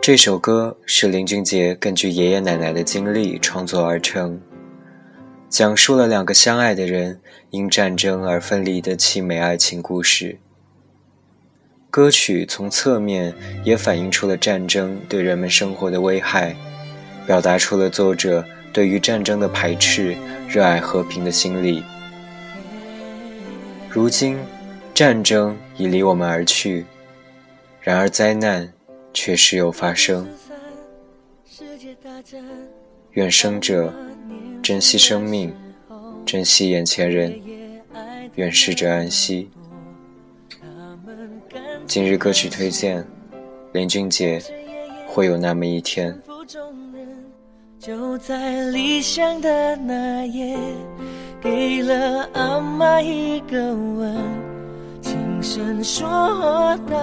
这首歌是林俊杰根据爷爷奶奶的经历创作而成，讲述了两个相爱的人因战争而分离的凄美爱情故事。歌曲从侧面也反映出了战争对人们生活的危害，表达出了作者对于战争的排斥、热爱和平的心理。如今，战争已离我们而去，然而灾难。却时有发生。愿生者珍惜生命，珍惜眼前人，愿逝者安息。今日歌曲推荐：林俊杰，会有那么一天。就在理想的那夜，给了阿妈一个吻，声说道。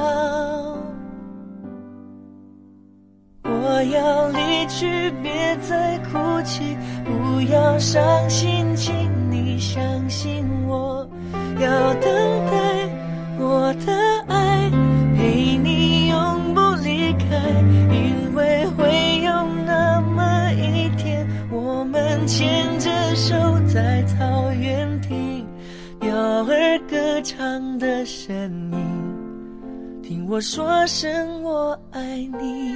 我要离去，别再哭泣，不要伤心，请你相信我。要等待我的爱，陪你永不离开，因为会有那么一天，我们牵着手在草原听鸟儿歌唱的声音，听我说声我爱你。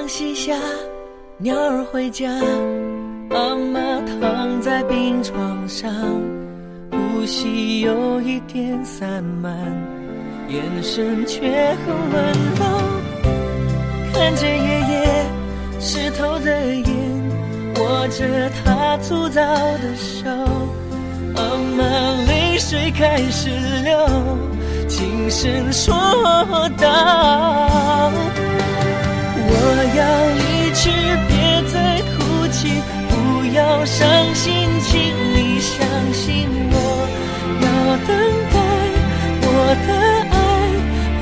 阳西下鸟儿回家，阿妈躺在病床上，呼吸有一点散漫，眼神却很温柔。看着爷爷湿透的眼，握着他粗糙的手，阿妈泪水开始流，轻声说道：“要伤心，请你相信我。要等待我的爱，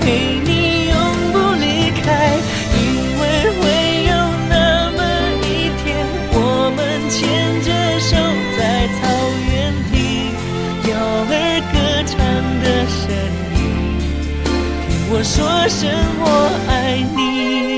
陪你永不离开，因为会有那么一天，我们牵着手在草原听鸟儿歌唱的声音，听我说声我爱你。